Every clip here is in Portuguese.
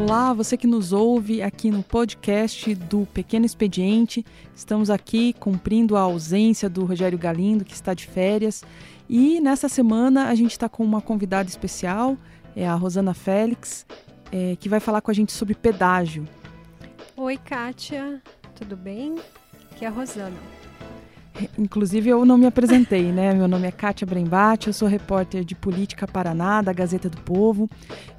Olá, você que nos ouve aqui no podcast do Pequeno Expediente. Estamos aqui cumprindo a ausência do Rogério Galindo, que está de férias. E nessa semana a gente está com uma convidada especial, é a Rosana Félix, é, que vai falar com a gente sobre pedágio. Oi, Kátia, tudo bem? Aqui é a Rosana. Inclusive, eu não me apresentei, né? Meu nome é Kátia Brembate, eu sou repórter de Política Paraná, da Gazeta do Povo.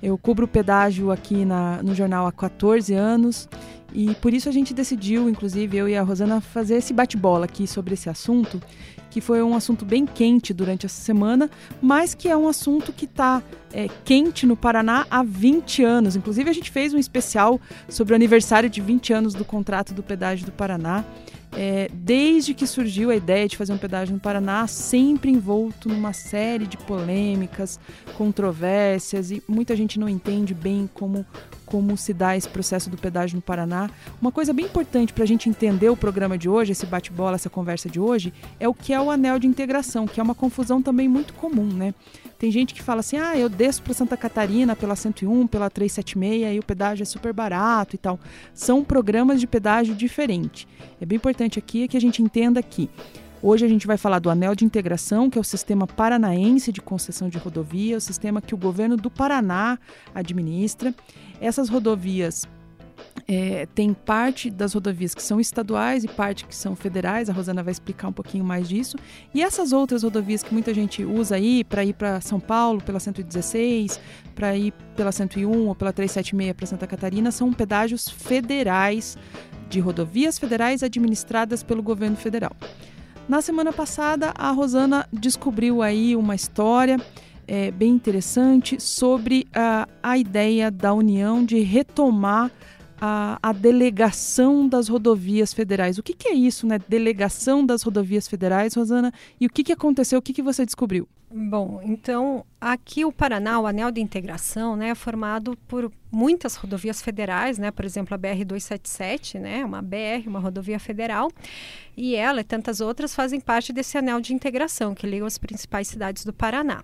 Eu cubro o pedágio aqui na, no jornal há 14 anos e por isso a gente decidiu, inclusive eu e a Rosana, fazer esse bate-bola aqui sobre esse assunto, que foi um assunto bem quente durante essa semana, mas que é um assunto que está é, quente no Paraná há 20 anos. Inclusive, a gente fez um especial sobre o aniversário de 20 anos do contrato do pedágio do Paraná. É, desde que surgiu a ideia de fazer um pedágio no Paraná, sempre envolto numa série de polêmicas, controvérsias e muita gente não entende bem como, como se dá esse processo do pedágio no Paraná. Uma coisa bem importante para a gente entender o programa de hoje, esse bate-bola, essa conversa de hoje, é o que é o anel de integração, que é uma confusão também muito comum, né? Tem gente que fala assim: ah, eu desço para Santa Catarina pela 101, pela 376 e o pedágio é super barato e tal. São programas de pedágio diferentes. É bem importante aqui que a gente entenda que Hoje a gente vai falar do Anel de Integração, que é o sistema paranaense de concessão de rodovia, o sistema que o governo do Paraná administra. Essas rodovias é, tem parte das rodovias que são estaduais e parte que são federais. A Rosana vai explicar um pouquinho mais disso. E essas outras rodovias que muita gente usa aí para ir para São Paulo pela 116, para ir pela 101 ou pela 376 para Santa Catarina são pedágios federais de rodovias federais administradas pelo governo federal. Na semana passada, a Rosana descobriu aí uma história é, bem interessante sobre a, a ideia da União de retomar a, a, delegação das rodovias federais. O que, que, é isso, né? Delegação das rodovias federais, Rosana? E o que, que aconteceu? O que, que você descobriu? Bom, então aqui o Paraná, o anel de integração, né, é formado por muitas rodovias federais, né, por exemplo a BR 277, né, uma BR, uma rodovia federal, e ela e tantas outras fazem parte desse anel de integração que liga as principais cidades do Paraná.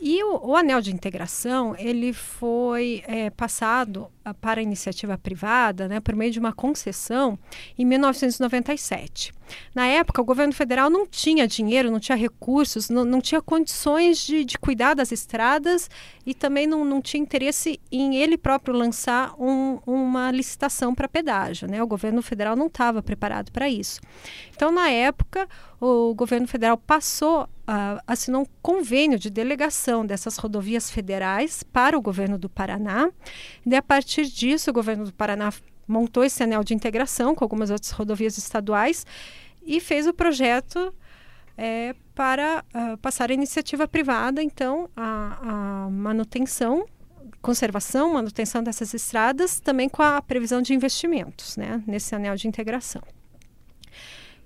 E o, o, anel de integração ele foi é, passado ah, para a iniciativa privada né, por meio de uma concessão em 1997. Na época, o governo federal não tinha dinheiro, não tinha recursos, não, não tinha condições de, de, cuidar das estradas e também não, não tinha interesse em ele próprio lançar um, uma licitação para pedágio. Né? O governo federal não estava preparado para isso. Então, na época, o governo federal passou, uh, assinou um convênio de delegação dessas rodovias federais para o governo do Paraná. E a partir disso, o governo do Paraná montou esse anel de integração com algumas outras rodovias estaduais e fez o projeto é, para uh, passar a iniciativa privada, então, a, a, manutenção, conservação, manutenção dessas estradas, também com a previsão de investimentos né, nesse anel de integração.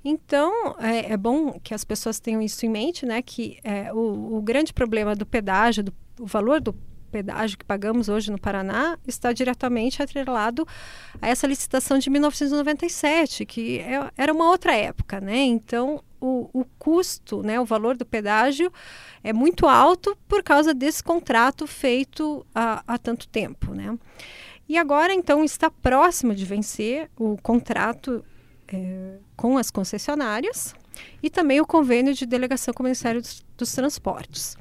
Então, é, é bom que as pessoas tenham isso em mente, né, que é, o, o grande problema do pedágio, do, o valor do pedágio que pagamos hoje no Paraná está diretamente atrelado a essa licitação de 1997, que é, era uma outra época, né? Então, o, o, custo, né, o valor do pedágio é muito alto por causa desse contrato feito há, há tanto tempo, né? E agora, então, está próximo de vencer o contrato é, com as concessionárias e também o convênio de delegação com o dos, dos Transportes.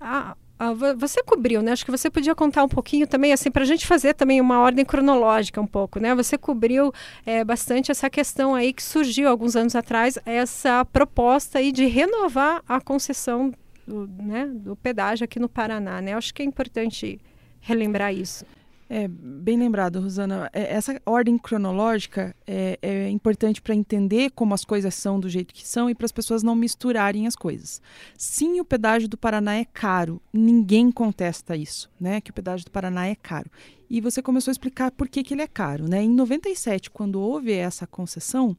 A, ah, você cobriu, né? Acho que você podia contar um pouquinho também, assim, para a gente fazer também uma ordem cronológica um pouco, né? Você cobriu é, bastante essa questão aí que surgiu alguns anos atrás, essa proposta aí de renovar a concessão do, né, do pedágio aqui no Paraná, né? Acho que é importante relembrar isso. É, bem lembrado, Rosana. É, essa ordem cronológica é, é importante para entender como as coisas são do jeito que são e para as pessoas não misturarem as coisas. Sim, o pedágio do Paraná é caro. Ninguém contesta isso, né? Que o pedágio do Paraná é caro. E você começou a explicar por que, que ele é caro, né? Em 97, quando houve essa concessão,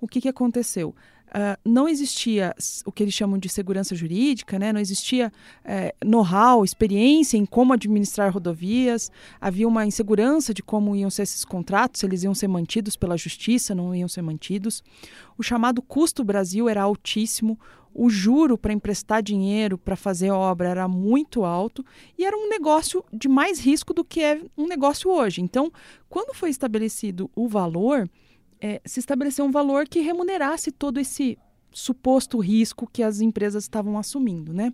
o que, que aconteceu? Uh, não existia o que eles chamam de segurança jurídica, né? não existia é, know-how, experiência em como administrar rodovias, havia uma insegurança de como iam ser esses contratos, se eles iam ser mantidos pela justiça, não iam ser mantidos. O chamado custo Brasil era altíssimo, o juro para emprestar dinheiro para fazer obra era muito alto e era um negócio de mais risco do que é um negócio hoje. Então, quando foi estabelecido o valor, é, se estabeleceu um valor que remunerasse todo esse suposto risco que as empresas estavam assumindo, né?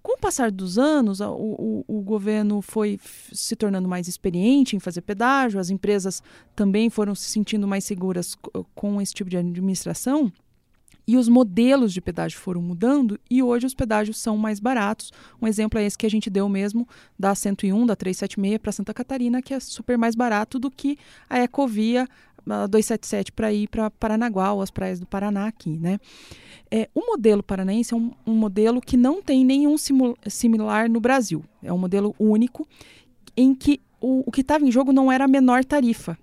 Com o passar dos anos, o, o, o, governo foi se tornando mais experiente em fazer pedágio, as empresas também foram se sentindo mais seguras com esse tipo de administração e os modelos de pedágio foram mudando e hoje os pedágios são mais baratos. Um exemplo é esse que a gente deu mesmo da 101, da 376 para Santa Catarina, que é super mais barato do que a Ecovia a 277 para ir para Paranaguá ou as praias do Paraná aqui, né? É, o modelo paranaense é um, um modelo que não tem nenhum similar no Brasil. É um modelo único em que o, o que estava em jogo não era a menor tarifa,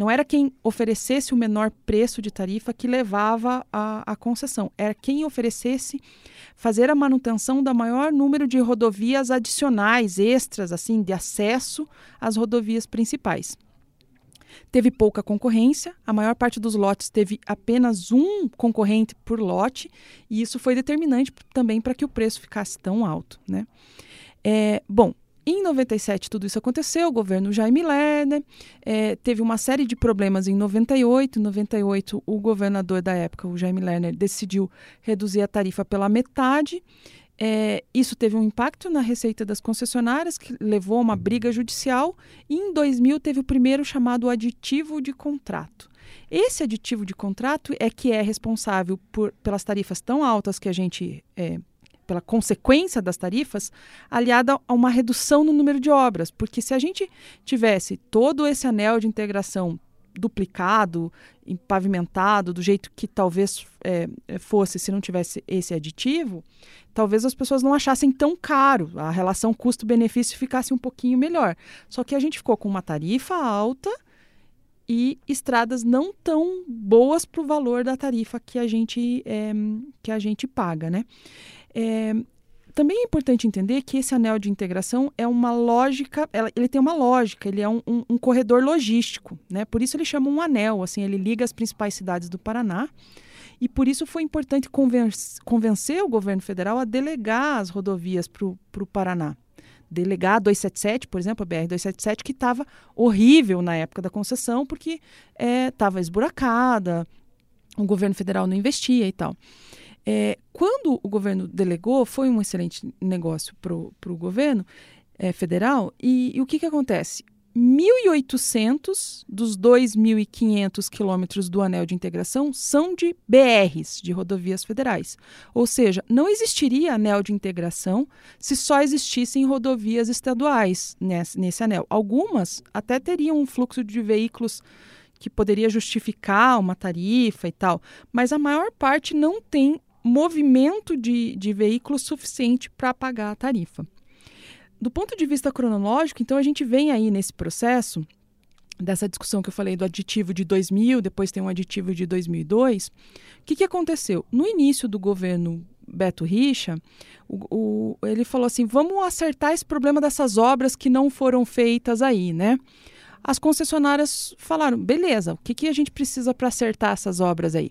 não era quem oferecesse o menor preço de tarifa que levava a, a concessão, era quem oferecesse fazer a manutenção da maior número de rodovias adicionais, extras, assim, de acesso às rodovias principais. Teve pouca concorrência, a maior parte dos lotes teve apenas um concorrente por lote, e isso foi determinante também para que o preço ficasse tão alto. Né? É, bom, em 97 tudo isso aconteceu, o governo Jaime Lerner é, teve uma série de problemas em 98. Em 98 o governador da época, o Jaime Lerner, decidiu reduzir a tarifa pela metade. É, isso teve um impacto na receita das concessionárias, que levou a uma briga judicial. E em 2000 teve o primeiro chamado aditivo de contrato. Esse aditivo de contrato é que é responsável por, pelas tarifas tão altas que a gente é, pela consequência das tarifas, aliada a uma redução no número de obras. Porque se a gente tivesse todo esse anel de integração duplicado, pavimentado, do jeito que talvez é, fosse se não tivesse esse aditivo, talvez as pessoas não achassem tão caro, a relação custo-benefício ficasse um pouquinho melhor. Só que a gente ficou com uma tarifa alta e estradas não tão boas para o valor da tarifa que a gente, é, que a gente paga, né? É, também é importante entender que esse anel de integração é uma lógica, ele tem uma lógica, ele é um, um, um, corredor logístico, né? Por isso ele chama um anel, assim, ele liga as principais cidades do Paraná. E por isso foi importante convencer, convencer o governo federal a delegar as rodovias para o Paraná. Delegar a 277, por exemplo, a BR-277, que estava horrível na época da concessão, porque estava é, esburacada, o governo federal não investia e tal. É, quando o governo delegou, foi um excelente negócio para o governo é, federal. E, e, o que, que acontece? 1.800 dos 2.500 quilômetros do anel de integração são de BRs, de rodovias federais. Ou seja, não existiria anel de integração se só existissem rodovias estaduais nesse, nesse anel. Algumas até teriam um fluxo de veículos que poderia justificar uma tarifa e tal, mas a maior parte não tem movimento de, de veículos suficiente para pagar a tarifa. Do ponto de vista cronológico, então a gente vem aí nesse processo dessa discussão que eu falei do aditivo de 2000, depois tem um aditivo de 2002. O que, que aconteceu? No início do governo Beto Richa, o, o, ele falou assim: vamos acertar esse problema dessas obras que não foram feitas aí, né? As concessionárias falaram: beleza, o que, que a gente precisa para acertar essas obras aí?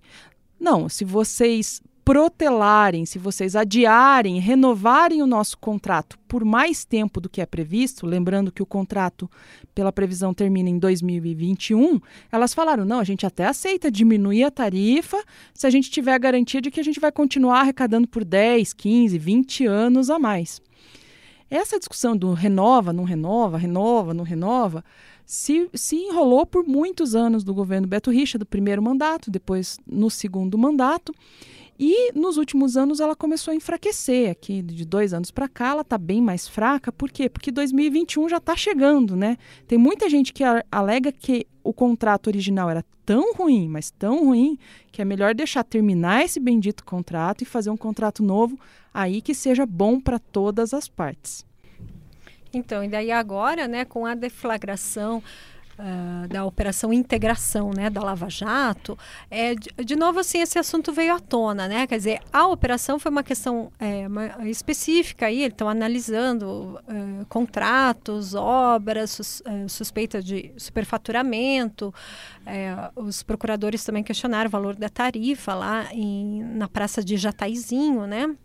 Não, se vocês protelarem, se vocês adiarem, renovarem o nosso contrato por mais tempo do que é previsto, lembrando que o contrato pela previsão termina em 2021, elas falaram: não, a gente até aceita diminuir a tarifa se a gente tiver a garantia de que a gente vai continuar arrecadando por 10, 15, 20 anos a mais. Essa discussão do renova, não renova, renova, não renova, se, se enrolou por muitos anos do governo Beto Richa, do primeiro mandato, depois no segundo mandato. E nos últimos anos ela começou a enfraquecer. Aqui de dois anos para cá ela está bem mais fraca. Por quê? Porque 2021 já está chegando, né? Tem muita gente que alega que o contrato original era tão ruim, mas tão ruim, que é melhor deixar terminar esse bendito contrato e fazer um contrato novo aí que seja bom para todas as partes. Então, e daí agora, né, com a deflagração uh, da operação integração, né, da Lava Jato, é, de, de, novo assim esse assunto veio à tona, né? Quer dizer, a operação foi uma questão é, uma, específica aí, estão analisando uh, contratos, obras, sus, uh, suspeita de superfaturamento. É, os procuradores também questionaram o valor da tarifa lá em, na praça de Jataizinho, né?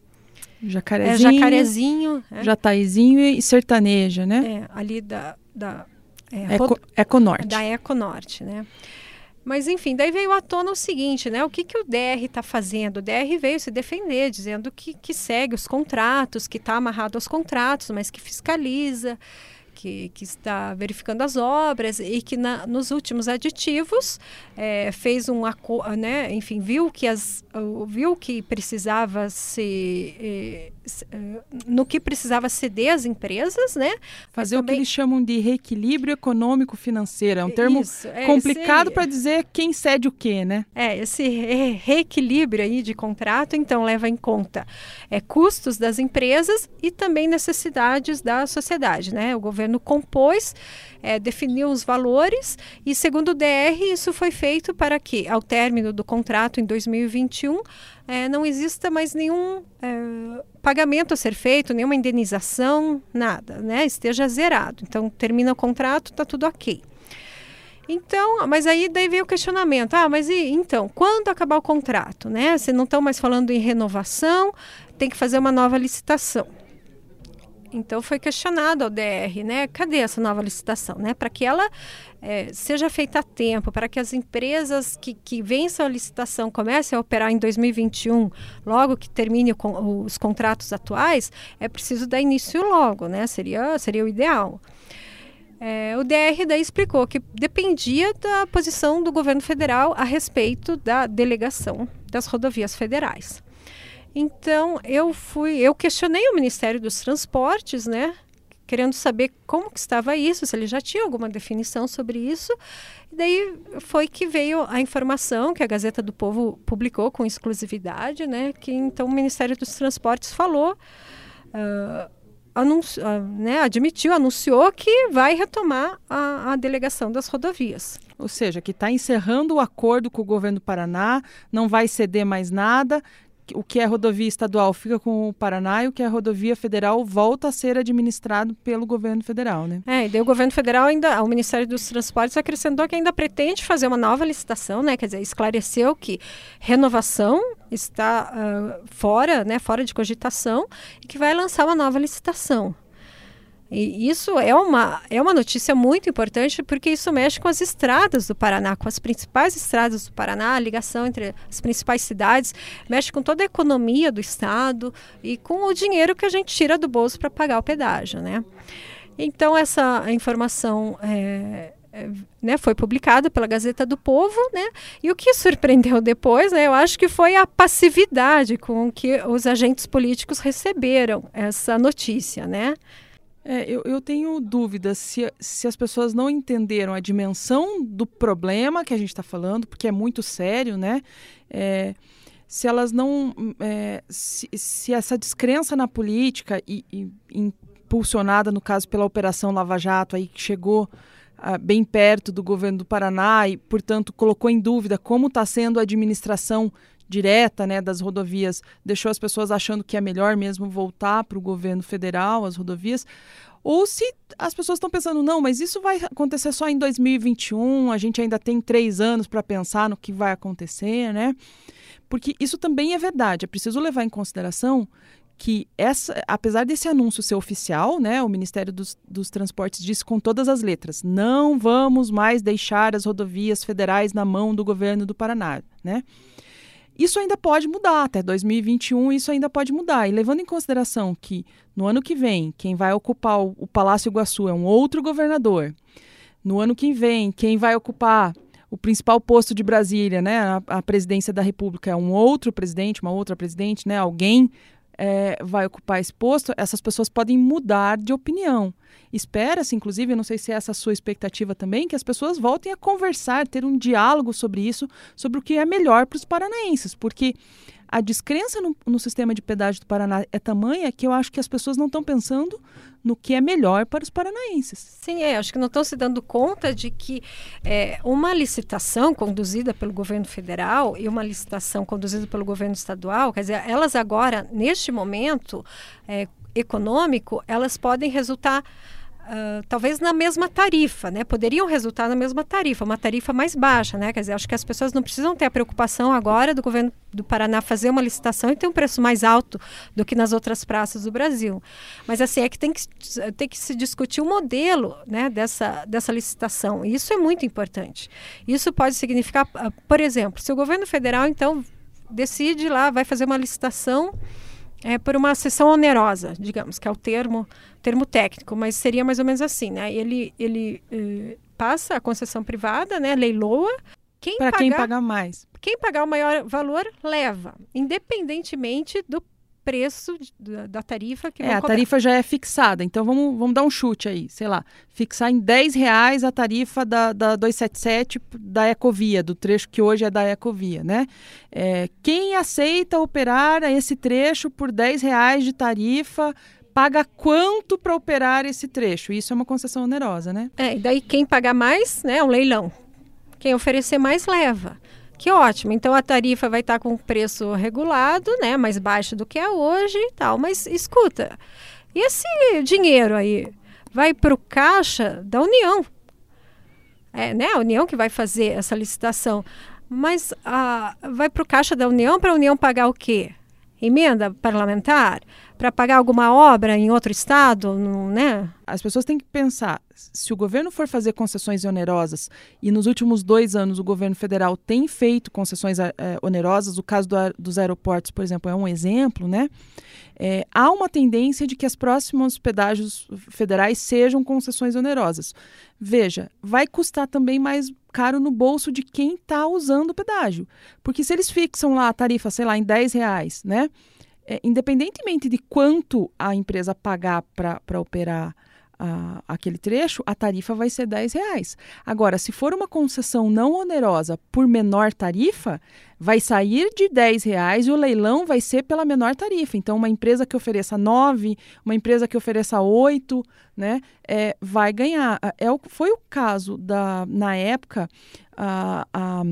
Jacarezinho, é, Jacarezinho é. Jataizinho e sertaneja, né? É, ali da, da é, Eco, Econorte. Da Econorte, né? Mas, enfim, daí veio à tona o seguinte, né? O que, que o DR está fazendo? O DR veio se defender, dizendo que, que segue os contratos, que está amarrado aos contratos, mas que fiscaliza, que, que está verificando as obras e que na, nos últimos aditivos é, fez um né, enfim viu que as viu que precisava se é, é, no que precisava ceder as empresas, né? Fazer também... o que eles chamam de reequilíbrio econômico financeiro. É um termo Isso, é, complicado para dizer quem cede o quê, né? É, esse reequilíbrio aí de contrato, então, leva em conta é, custos das empresas e também necessidades da sociedade, né? O governo compôs, é, definiu os valores e, segundo o DR, isso foi feito para que, ao término do contrato em 2021, é, não exista mais nenhum é, pagamento a ser feito, nenhuma indenização, nada, né? Esteja zerado. Então, termina o contrato, está tudo ok. Então, mas aí daí veio o questionamento. Ah, mas e então, quando acabar o contrato, né? Se não estão mais falando em renovação, tem que fazer uma nova licitação. Então foi questionado ao DR, né? Cadê essa nova licitação, né? Para que ela é, seja feita a tempo, para que as empresas que, que vençam a licitação comecem a operar em 2021, logo que termine os contratos atuais, é preciso dar início logo, né? Seria, seria o ideal. É, o DR daí explicou que dependia da posição do governo federal a respeito da delegação das rodovias federais. Então eu fui, eu questionei o Ministério dos Transportes, né? Querendo saber como que estava isso, se ele já tinha alguma definição sobre isso. E daí foi que veio a informação que a Gazeta do Povo publicou com exclusividade, né? Que então o Ministério dos Transportes falou, uh, né, admitiu, anunciou que vai retomar a, a delegação das rodovias. Ou seja, que está encerrando o acordo com o governo do Paraná, não vai ceder mais nada o que é rodovia estadual fica com o Paraná e o que é rodovia federal volta a ser administrado pelo governo federal, né? É, e daí o governo federal ainda, o Ministério dos Transportes acrescentou que ainda pretende fazer uma nova licitação, né? Quer dizer, esclareceu que renovação está uh, fora, né, fora de cogitação e que vai lançar uma nova licitação. E isso é uma, é uma notícia muito importante porque isso mexe com as estradas do Paraná, com as principais estradas do Paraná, a ligação entre as principais cidades, mexe com toda a economia do estado e com o dinheiro que a gente tira do bolso para pagar o pedágio, né? Então essa informação é, né, foi publicada pela Gazeta do Povo, né? E o que surpreendeu depois, né, eu acho que foi a passividade com que os agentes políticos receberam essa notícia, né? É, eu, eu tenho dúvidas se, se as pessoas não entenderam a dimensão do problema que a gente está falando, porque é muito sério, né? É, se elas não. É, se, se, essa descrença na política, e, e, impulsionada, no caso, pela Operação Lava Jato, aí que chegou ah, bem perto do governo do Paraná e, portanto, colocou em dúvida como está sendo a administração direta né, das rodovias deixou as pessoas achando que é melhor mesmo voltar para o governo federal, as rodovias, ou se as pessoas estão pensando, não, mas isso vai acontecer só em 2021, a gente ainda tem três anos para pensar no que vai acontecer, né? Porque isso também é verdade, é preciso levar em consideração que essa, apesar desse anúncio ser oficial, né, o Ministério dos, dos Transportes disse com todas as letras, não vamos mais deixar as rodovias federais na mão do governo do Paraná, né? Isso ainda pode mudar, até 2021 isso ainda pode mudar. E levando em consideração que no ano que vem, quem vai ocupar o, Palácio Iguaçu é um outro governador. No ano que vem, quem vai ocupar o principal posto de Brasília, né, a, a presidência da República é um outro presidente, uma outra presidente, né, alguém é, vai ocupar esse posto, essas pessoas podem mudar de opinião. Espera-se, inclusive, não sei se é essa a sua expectativa também, que as pessoas voltem a conversar, ter um diálogo sobre isso, sobre o que é melhor para os paranaenses, porque a descrença no, no, sistema de pedágio do Paraná é tamanha que eu acho que as pessoas não estão pensando no que é melhor para os paranaenses. Sim, é, acho que não estão se dando conta de que é, uma licitação conduzida pelo governo federal e uma licitação conduzida pelo governo estadual, quer dizer, elas agora, neste momento é, econômico, elas podem resultar Uh, talvez na mesma tarifa, né? Poderiam resultar na mesma tarifa, uma tarifa mais baixa, né? Quer dizer, acho que as pessoas não precisam ter a preocupação agora do governo do Paraná fazer uma licitação e ter um preço mais alto do que nas outras praças do Brasil. Mas assim, é que tem que, tem que se discutir o modelo né, dessa, dessa licitação. E isso é muito importante. Isso pode significar, uh, por exemplo, se o governo federal, então, decide lá, vai fazer uma licitação é, por uma sessão onerosa, digamos, que é o termo, termo técnico, mas seria mais ou menos assim, né? Ele, ele eh, passa a concessão privada, né? Leiloa. Para quem pagar mais. Quem pagar o maior valor leva, independentemente do preço da, da tarifa que É, a tarifa já é fixada, então vamos, vamos dar um chute aí, sei lá, fixar em 10 reais a tarifa da, da 277 da Ecovia, do trecho que hoje é da Ecovia, né? É, quem aceita operar esse trecho por 10 reais de tarifa paga quanto para operar esse trecho? Isso é uma concessão onerosa, né? É, e daí quem pagar mais, né, é um leilão. Quem oferecer mais leva. Que ótimo. Então a tarifa vai estar com preço regulado, né, mais baixo do que é hoje e tal. Mas escuta, e esse dinheiro aí vai para o caixa da União? É, né, a União que vai fazer essa licitação. Mas a, vai para o caixa da União para a União pagar o quê? Emenda parlamentar? Para pagar alguma obra em outro estado, né? As pessoas têm que pensar, se o governo for fazer concessões onerosas, e nos últimos dois anos o governo federal tem feito concessões é, onerosas, o caso do, dos aeroportos, por exemplo, é um exemplo, né? É, há uma tendência de que as próximas pedágios federais sejam concessões onerosas. Veja, vai custar também mais caro no bolso de quem está usando o pedágio. Porque se eles fixam lá a tarifa, sei lá, em 10 reais, né? É, independentemente de quanto a empresa pagar para operar aquele trecho, a tarifa vai ser 10 reais. Agora, se for uma concessão não onerosa por menor tarifa, vai sair de 10 reais e o leilão vai ser pela menor tarifa. Então, uma empresa que ofereça 9, uma empresa que ofereça 8, né, é, vai ganhar. É, foi o caso da, na época, a, a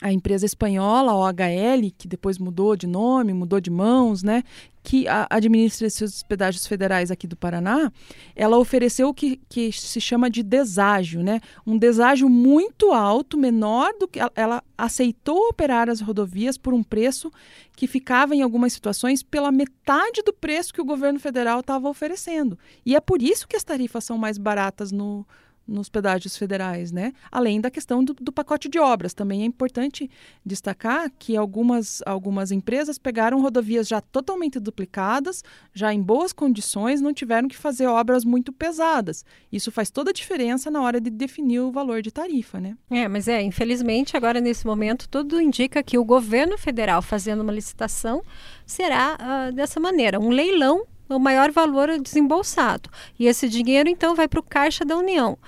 a empresa espanhola, a OHL, que depois mudou de nome, mudou de mãos, né, que administra esses pedágios federais aqui do Paraná, ela ofereceu o que, que se chama de deságio, né, um deságio muito alto, menor do que ela aceitou operar as rodovias por um preço que ficava em algumas situações pela metade do preço que o governo federal estava oferecendo. E é por isso que as tarifas são mais baratas no nos pedágios federais, né? Além da questão do, do, pacote de obras. Também é importante destacar que algumas, algumas empresas pegaram rodovias já totalmente duplicadas, já em boas condições, não tiveram que fazer obras muito pesadas. Isso faz toda a diferença na hora de definir o valor de tarifa, né? É, mas é, infelizmente, agora nesse momento, tudo indica que o governo federal fazendo uma licitação será uh, dessa maneira, um leilão o maior valor desembolsado. E esse dinheiro, então, vai para o caixa da União.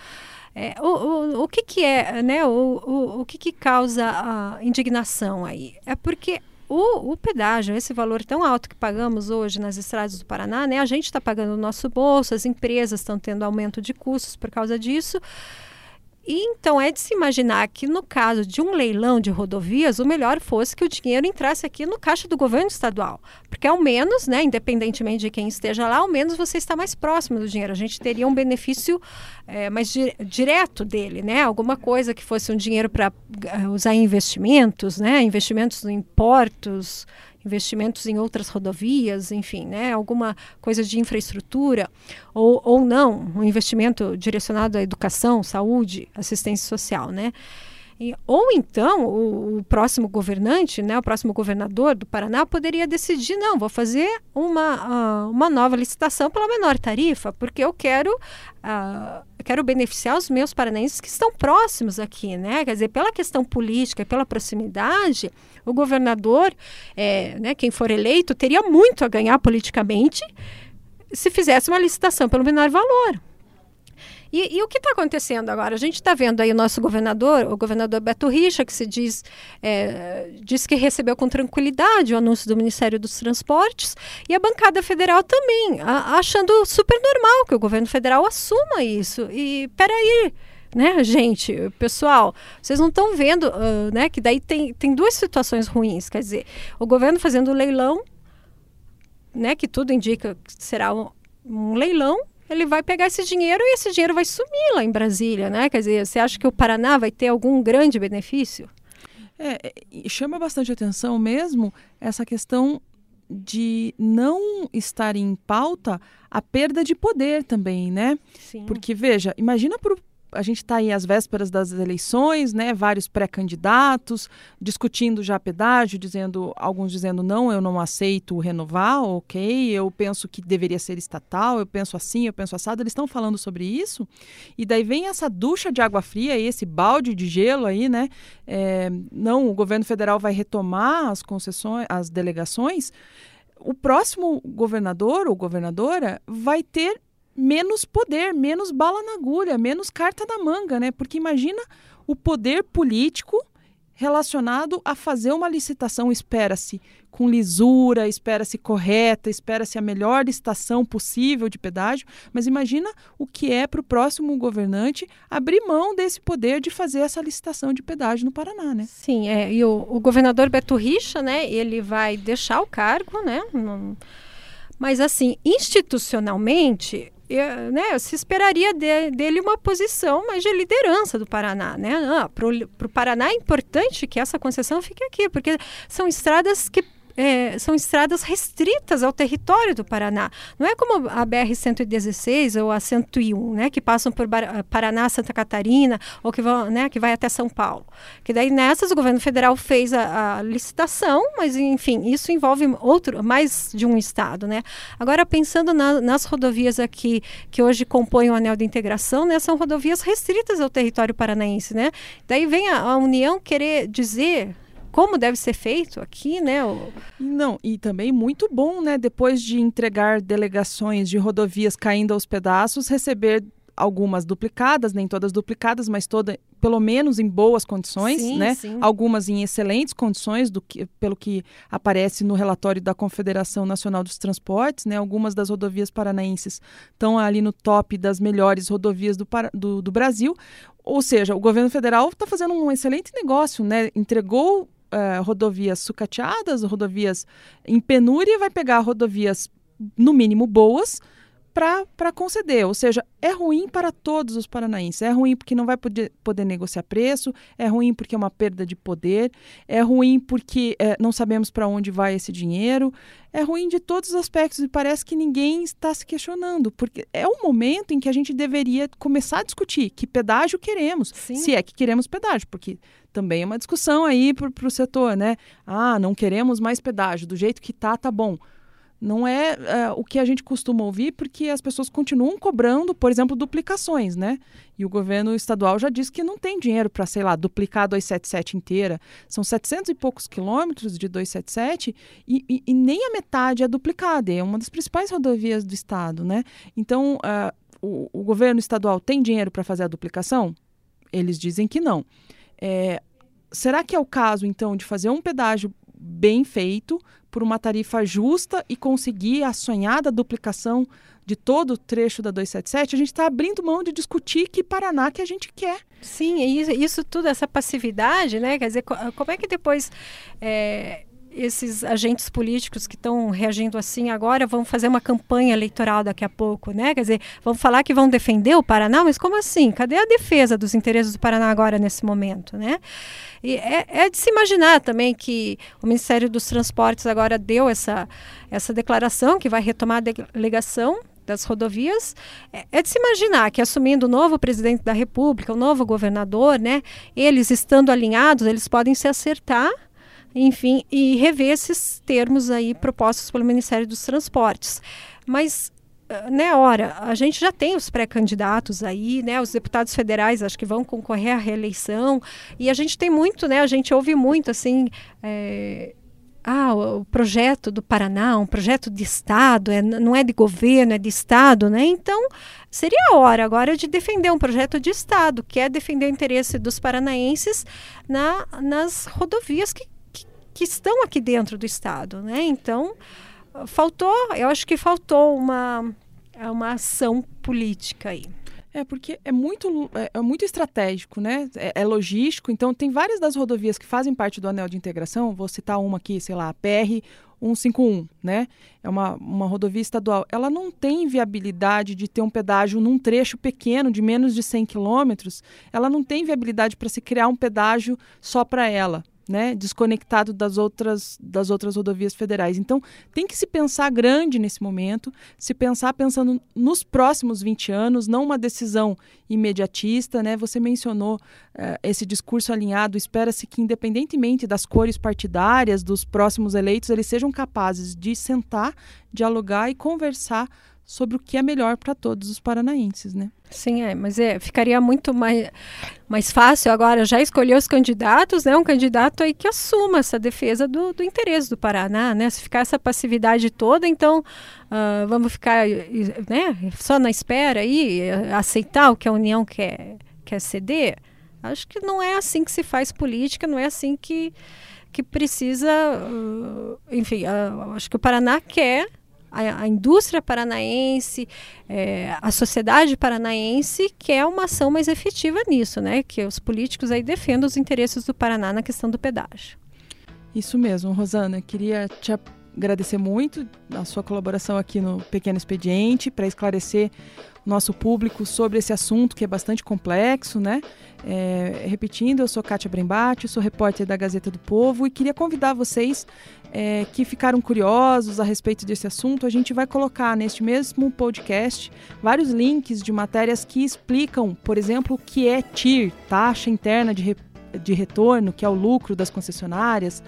É, o, o, o que, que é, né? O, o, o que, que causa a indignação aí? É porque o, o, pedágio, esse valor tão alto que pagamos hoje nas estradas do Paraná, né? A gente está pagando o nosso bolso, as empresas estão tendo aumento de custos por causa disso. E então é de se imaginar que no caso de um leilão de rodovias, o melhor fosse que o dinheiro entrasse aqui no caixa do governo estadual, porque ao menos, né, independentemente de quem esteja lá, ao menos você está mais próximo do dinheiro. A gente teria um benefício é, mais di direto dele, né? Alguma coisa que fosse um dinheiro para uh, usar em investimentos, né? Investimentos em portos, investimentos em outras rodovias, enfim, né, alguma coisa de infraestrutura, ou, ou não, um investimento direcionado à educação, saúde, assistência social, né? E, ou então o, o, próximo governante, né, o próximo governador do Paraná poderia decidir, não, vou fazer uma, uh, uma nova licitação pela menor tarifa, porque eu quero, uh, quero beneficiar os meus paranaenses que estão próximos aqui, né? Quer dizer, pela questão política, pela proximidade, o governador, é, né, quem for eleito, teria muito a ganhar politicamente se fizesse uma licitação pelo menor valor. E, e o que está acontecendo agora? A gente está vendo aí o nosso governador, o governador Beto Richa, que se diz, é, diz que recebeu com tranquilidade o anúncio do Ministério dos Transportes, e a bancada federal também, a, achando super normal que o governo federal assuma isso. E peraí, né, gente, pessoal, vocês não estão vendo, uh, né, que daí tem, tem duas situações ruins, quer dizer, o governo fazendo leilão, né, que tudo indica que será um, um leilão, ele vai pegar esse dinheiro e esse dinheiro vai sumir lá em Brasília, né? Quer dizer, você acha que o Paraná vai ter algum grande benefício? É, chama bastante atenção mesmo essa questão de não estar em pauta a perda de poder também, né? Sim. Porque, veja, imagina para o a gente está aí às vésperas das eleições, né? Vários pré-candidatos discutindo já pedágio, dizendo alguns dizendo não, eu não aceito renovar, ok? Eu penso que deveria ser estatal, eu penso assim, eu penso assado. Eles estão falando sobre isso e daí vem essa ducha de água fria, esse balde de gelo aí, né? É, não, o governo federal vai retomar as concessões, as delegações. O próximo governador ou governadora vai ter menos poder, menos bala na agulha, menos carta na manga, né? Porque imagina o poder político relacionado a fazer uma licitação, espera-se com lisura, espera-se correta, espera-se a melhor licitação possível de pedágio, mas imagina o que é para o próximo governante abrir mão desse poder de fazer essa licitação de pedágio no Paraná, né? Sim, é, e o, o governador Beto Richa, né, ele vai deixar o cargo, né, mas assim, institucionalmente, né, se esperaria de, dele uma posição mais de liderança do Paraná. Né? Ah, Para o Paraná é importante que essa concessão fique aqui, porque são estradas que é, são estradas restritas ao território do Paraná. Não é como a BR-116 ou a 101, né, que passam por Paraná, Santa Catarina, ou que, vão, né, que vai até São Paulo. Que daí nessas o governo federal fez a, a licitação, mas enfim, isso envolve outro, mais de um estado. Né? Agora, pensando na, nas rodovias aqui que hoje compõem o anel de integração, né, são rodovias restritas ao território paranaense. Né? Daí vem a, a União querer dizer como deve ser feito aqui, né? O... Não, e também muito bom, né? Depois de entregar delegações de rodovias caindo aos pedaços, receber algumas duplicadas, nem todas duplicadas, mas toda, pelo menos em boas condições, sim, né? Sim. Algumas em excelentes condições, do que, pelo que aparece no relatório da Confederação Nacional dos Transportes, né? Algumas das rodovias paranaenses estão ali no top das melhores rodovias do, do, do Brasil. Ou seja, o governo federal está fazendo um excelente negócio, né? Entregou uh, rodovias sucateadas, rodovias em penúria, vai pegar rodovias, no mínimo, boas para conceder. Ou seja, é ruim para todos os paranaenses. É ruim porque não vai poder, poder negociar preço, é ruim porque é uma perda de poder, é ruim porque é, não sabemos para onde vai esse dinheiro, é ruim de todos os aspectos e parece que ninguém está se questionando, porque é o momento em que a gente deveria começar a discutir que pedágio queremos, Sim. se é que queremos pedágio, porque também é uma discussão aí para o setor, né? Ah, não queremos mais pedágio, do jeito que tá, tá bom não é, é, o que a gente costuma ouvir, porque as pessoas continuam cobrando, por exemplo, duplicações, né? E o governo estadual já disse que não tem dinheiro para, sei lá, duplicar a 277 inteira. São 700 e poucos quilômetros de 277 e, e, e nem a metade é duplicada. É uma das principais rodovias do estado, né? Então, uh, o, o, governo estadual tem dinheiro para fazer a duplicação? Eles dizem que não. É, será que é o caso, então, de fazer um pedágio bem feito, por uma tarifa justa e conseguir a sonhada duplicação de todo o trecho da 277, a gente está abrindo mão de discutir que Paraná que a gente quer. Sim, isso, isso tudo, essa passividade, né? Quer dizer, como é que depois é, esses agentes políticos que estão reagindo assim agora vão fazer uma campanha eleitoral daqui a pouco, né? Quer dizer, vão falar que vão defender o Paraná, mas como assim? Cadê a defesa dos interesses do Paraná agora nesse momento, né? E é, é de se imaginar também que o Ministério dos Transportes agora deu essa, essa declaração que vai retomar a delegação das rodovias, é, é de se imaginar que assumindo o novo presidente da República, o novo governador, né, eles estando alinhados, eles podem se acertar enfim, e rever esses termos aí propostos pelo Ministério dos Transportes. Mas ah, né, ora, a gente já tem os pré-candidatos aí, né, os deputados federais acho que vão concorrer à reeleição, e a gente tem muito, né, a gente ouve muito, assim, é, ah, o projeto do Paraná, um projeto de Estado, é, não é de governo, é de Estado, né? Então, seria a hora agora de defender um projeto de Estado, que é defender o interesse dos paranaenses na, nas rodovias que, que, estão aqui dentro do Estado, né? Então, faltou, eu acho que faltou uma, uma ação política aí. É, porque é muito, é, é muito estratégico, né? É, é, logístico. Então, tem várias das rodovias que fazem parte do anel de integração. Vou citar uma aqui, sei lá, PR 151, né? É uma, uma rodovia estadual. Ela não tem viabilidade de ter um pedágio num trecho pequeno, de menos de 100 quilômetros. Ela não tem viabilidade para se criar um pedágio só para ela né, desconectado das outras, das outras rodovias federais. Então, tem que se pensar grande nesse momento, se pensar pensando nos próximos 20 anos, não uma decisão imediatista. Né? Você mencionou uh, esse discurso alinhado, espera-se que, independentemente das cores partidárias dos próximos eleitos, eles sejam capazes de sentar, dialogar e conversar sobre o que é melhor para todos os paranaenses, né? Sim, é, mas é, ficaria muito mais, mais fácil agora já escolher os candidatos, né? Um candidato aí que assuma essa defesa do, do interesse do Paraná, né? Se ficar essa passividade toda, então uh, vamos ficar né, só na espera aí, aceitar o que a União quer, quer ceder? Acho que não é assim que se faz política, não é assim que, que precisa. Uh, enfim, uh, acho que o Paraná quer a, a indústria paranaense, é, a sociedade paranaense quer uma ação mais efetiva nisso, né? Que os políticos aí defendam os interesses do Paraná na questão do pedágio. Isso mesmo, Rosana. Queria te agradecer muito a sua colaboração aqui no Pequeno Expediente para esclarecer nosso público sobre esse assunto que é bastante complexo, né? É, repetindo, eu sou Kátia Brembate, sou repórter da Gazeta do Povo e queria convidar vocês é, que ficaram curiosos a respeito desse assunto. A gente vai colocar neste mesmo podcast vários links de matérias que explicam, por exemplo, o que é TIR, taxa interna de, re, de retorno, que é o lucro das concessionárias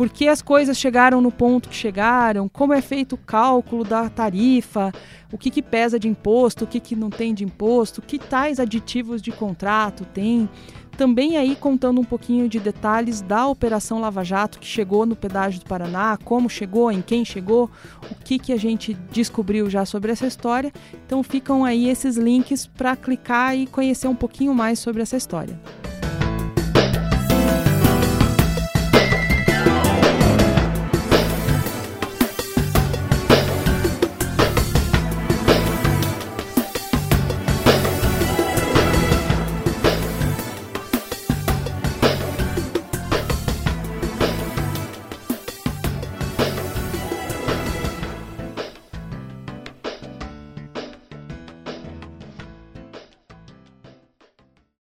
por que as coisas chegaram no ponto que chegaram, como é feito o cálculo da tarifa, o que, que pesa de imposto, o que, que não tem de imposto, que tais aditivos de contrato tem. Também aí contando um pouquinho de detalhes da Operação Lava Jato que chegou no pedágio do Paraná, como chegou, em quem chegou, o que, que a gente descobriu já sobre essa história. Então ficam aí esses links para clicar e conhecer um pouquinho mais sobre essa história.